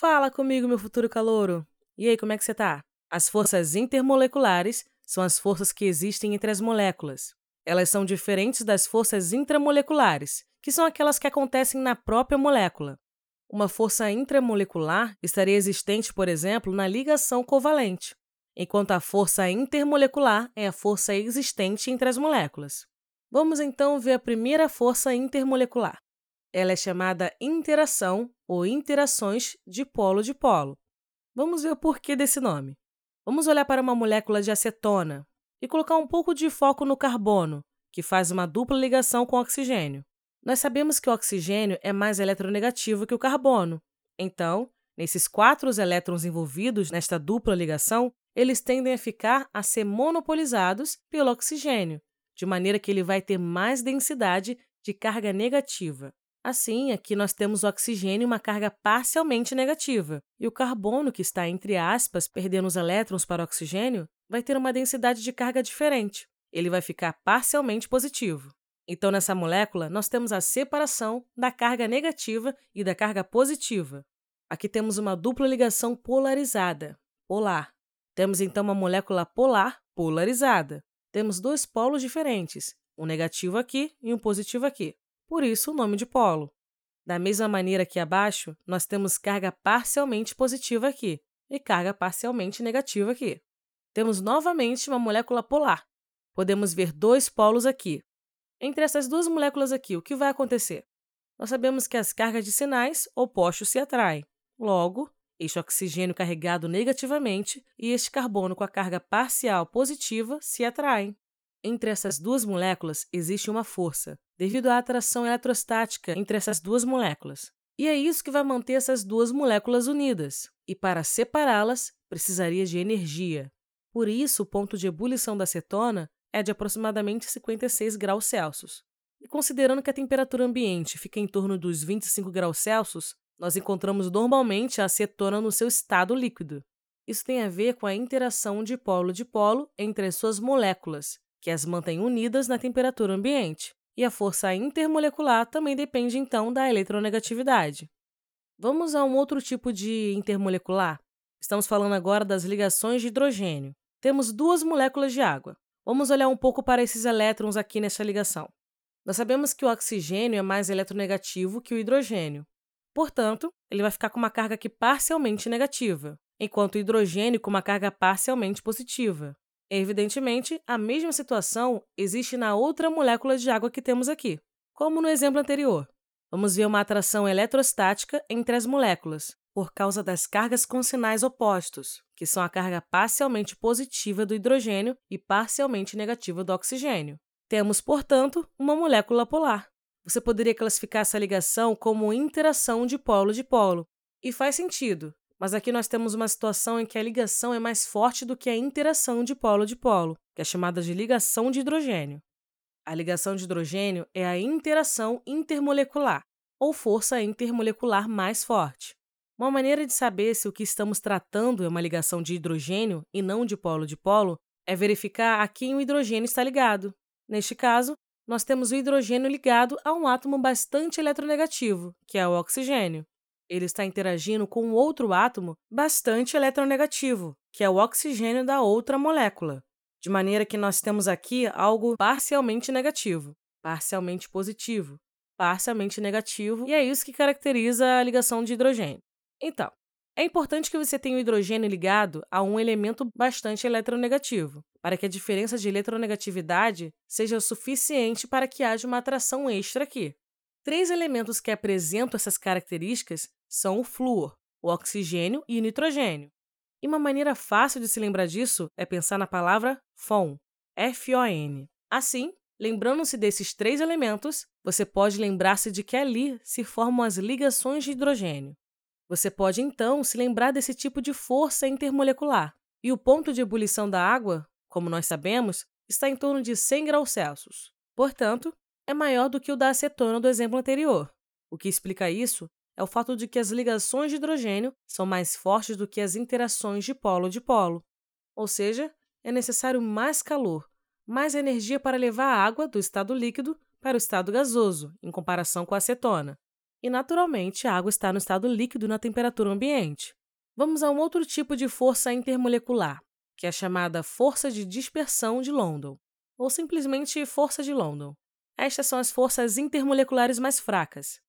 Fala comigo, meu futuro calouro. E aí, como é que você tá? As forças intermoleculares são as forças que existem entre as moléculas. Elas são diferentes das forças intramoleculares, que são aquelas que acontecem na própria molécula. Uma força intramolecular estaria existente, por exemplo, na ligação covalente, enquanto a força intermolecular é a força existente entre as moléculas. Vamos então ver a primeira força intermolecular. Ela é chamada interação ou interações de polo-dipolo. Vamos ver o porquê desse nome. Vamos olhar para uma molécula de acetona e colocar um pouco de foco no carbono, que faz uma dupla ligação com o oxigênio. Nós sabemos que o oxigênio é mais eletronegativo que o carbono. Então, nesses quatro elétrons envolvidos nesta dupla ligação, eles tendem a ficar a ser monopolizados pelo oxigênio, de maneira que ele vai ter mais densidade de carga negativa. Assim, aqui nós temos o oxigênio uma carga parcialmente negativa, e o carbono, que está entre aspas, perdendo os elétrons para o oxigênio, vai ter uma densidade de carga diferente. Ele vai ficar parcialmente positivo. Então, nessa molécula, nós temos a separação da carga negativa e da carga positiva. Aqui temos uma dupla ligação polarizada, polar. Temos então uma molécula polar polarizada. Temos dois polos diferentes, um negativo aqui e um positivo aqui. Por isso, o nome de polo. Da mesma maneira que abaixo, nós temos carga parcialmente positiva aqui e carga parcialmente negativa aqui. Temos novamente uma molécula polar. Podemos ver dois polos aqui, entre essas duas moléculas aqui, o que vai acontecer? Nós sabemos que as cargas de sinais opostos se atraem. Logo, este oxigênio carregado negativamente e este carbono com a carga parcial positiva se atraem. Entre essas duas moléculas existe uma força, devido à atração eletrostática entre essas duas moléculas. E é isso que vai manter essas duas moléculas unidas. E para separá-las, precisaria de energia. Por isso, o ponto de ebulição da cetona é de aproximadamente 56 graus Celsius. E considerando que a temperatura ambiente fica em torno dos 25 graus Celsius, nós encontramos normalmente a acetona no seu estado líquido. Isso tem a ver com a interação de polo-dipolo entre as suas moléculas, que as mantém unidas na temperatura ambiente. E a força intermolecular também depende então da eletronegatividade. Vamos a um outro tipo de intermolecular. Estamos falando agora das ligações de hidrogênio. Temos duas moléculas de água. Vamos olhar um pouco para esses elétrons aqui nessa ligação. Nós sabemos que o oxigênio é mais eletronegativo que o hidrogênio. Portanto, ele vai ficar com uma carga aqui parcialmente negativa, enquanto o hidrogênio com uma carga parcialmente positiva. Evidentemente, a mesma situação existe na outra molécula de água que temos aqui, como no exemplo anterior. Vamos ver uma atração eletrostática entre as moléculas, por causa das cargas com sinais opostos, que são a carga parcialmente positiva do hidrogênio e parcialmente negativa do oxigênio. Temos, portanto, uma molécula polar. Você poderia classificar essa ligação como interação de polo de polo, e faz sentido, mas aqui nós temos uma situação em que a ligação é mais forte do que a interação de polo de polo, que é chamada de ligação de hidrogênio. A ligação de hidrogênio é a interação intermolecular, ou força intermolecular mais forte. Uma maneira de saber se o que estamos tratando é uma ligação de hidrogênio e não de polo-dipolo é verificar a quem o hidrogênio está ligado. Neste caso, nós temos o hidrogênio ligado a um átomo bastante eletronegativo, que é o oxigênio. Ele está interagindo com um outro átomo bastante eletronegativo, que é o oxigênio da outra molécula. De maneira que nós temos aqui algo parcialmente negativo, parcialmente positivo, parcialmente negativo, e é isso que caracteriza a ligação de hidrogênio. Então, é importante que você tenha o hidrogênio ligado a um elemento bastante eletronegativo, para que a diferença de eletronegatividade seja suficiente para que haja uma atração extra aqui. Três elementos que apresentam essas características são o flúor, o oxigênio e o nitrogênio. E uma maneira fácil de se lembrar disso é pensar na palavra FON, F-O-N. Assim, lembrando-se desses três elementos, você pode lembrar-se de que ali se formam as ligações de hidrogênio. Você pode então se lembrar desse tipo de força intermolecular. E o ponto de ebulição da água, como nós sabemos, está em torno de 100 graus Celsius. Portanto, é maior do que o da acetona do exemplo anterior. O que explica isso é o fato de que as ligações de hidrogênio são mais fortes do que as interações de polo-dipolo. Ou seja, é necessário mais calor, mais energia para levar a água do estado líquido para o estado gasoso, em comparação com a acetona. e, naturalmente, a água está no estado líquido na temperatura ambiente. Vamos a um outro tipo de força intermolecular, que é chamada força de dispersão de London, ou simplesmente força de London. Estas são as forças intermoleculares mais fracas.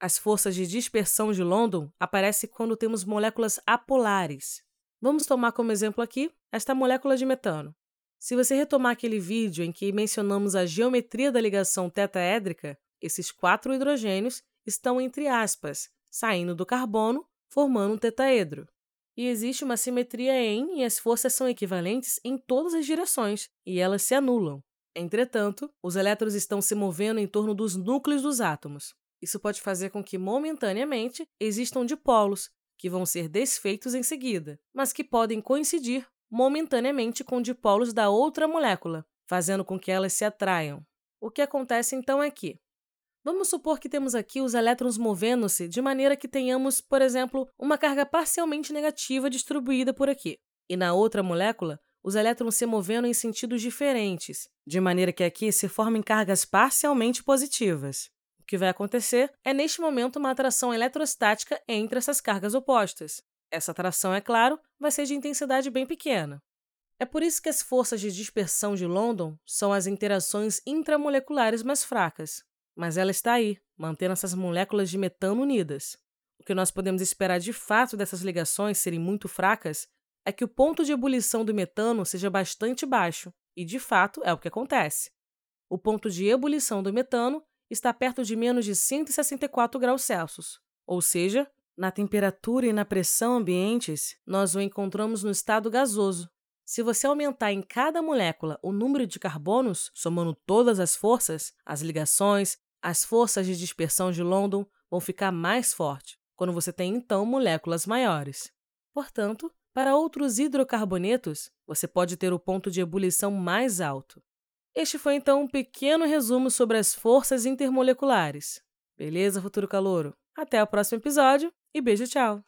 As forças de dispersão de London aparecem quando temos moléculas apolares. Vamos tomar como exemplo aqui esta molécula de metano. Se você retomar aquele vídeo em que mencionamos a geometria da ligação tetaédrica, esses quatro hidrogênios estão entre aspas, saindo do carbono, formando um tetaedro. E existe uma simetria em e as forças são equivalentes em todas as direções, e elas se anulam. Entretanto, os elétrons estão se movendo em torno dos núcleos dos átomos. Isso pode fazer com que, momentaneamente, existam dipolos, que vão ser desfeitos em seguida, mas que podem coincidir momentaneamente com dipolos da outra molécula, fazendo com que elas se atraiam. O que acontece então é que, vamos supor que temos aqui os elétrons movendo-se de maneira que tenhamos, por exemplo, uma carga parcialmente negativa distribuída por aqui, e na outra molécula, os elétrons se movendo em sentidos diferentes, de maneira que aqui se formem cargas parcialmente positivas. O que vai acontecer é, neste momento, uma atração eletrostática entre essas cargas opostas. Essa atração, é claro, vai ser de intensidade bem pequena. É por isso que as forças de dispersão de London são as interações intramoleculares mais fracas, mas ela está aí, mantendo essas moléculas de metano unidas. O que nós podemos esperar de fato dessas ligações serem muito fracas é que o ponto de ebulição do metano seja bastante baixo, e de fato é o que acontece. O ponto de ebulição do metano está perto de menos de 164 graus Celsius, ou seja, na temperatura e na pressão ambientes, nós o encontramos no estado gasoso. Se você aumentar em cada molécula o número de carbonos, somando todas as forças, as ligações, as forças de dispersão de London vão ficar mais fortes, quando você tem então moléculas maiores. Portanto, para outros hidrocarbonetos, você pode ter o ponto de ebulição mais alto. Este foi então um pequeno resumo sobre as forças intermoleculares. Beleza, futuro calouro? Até o próximo episódio e beijo, tchau!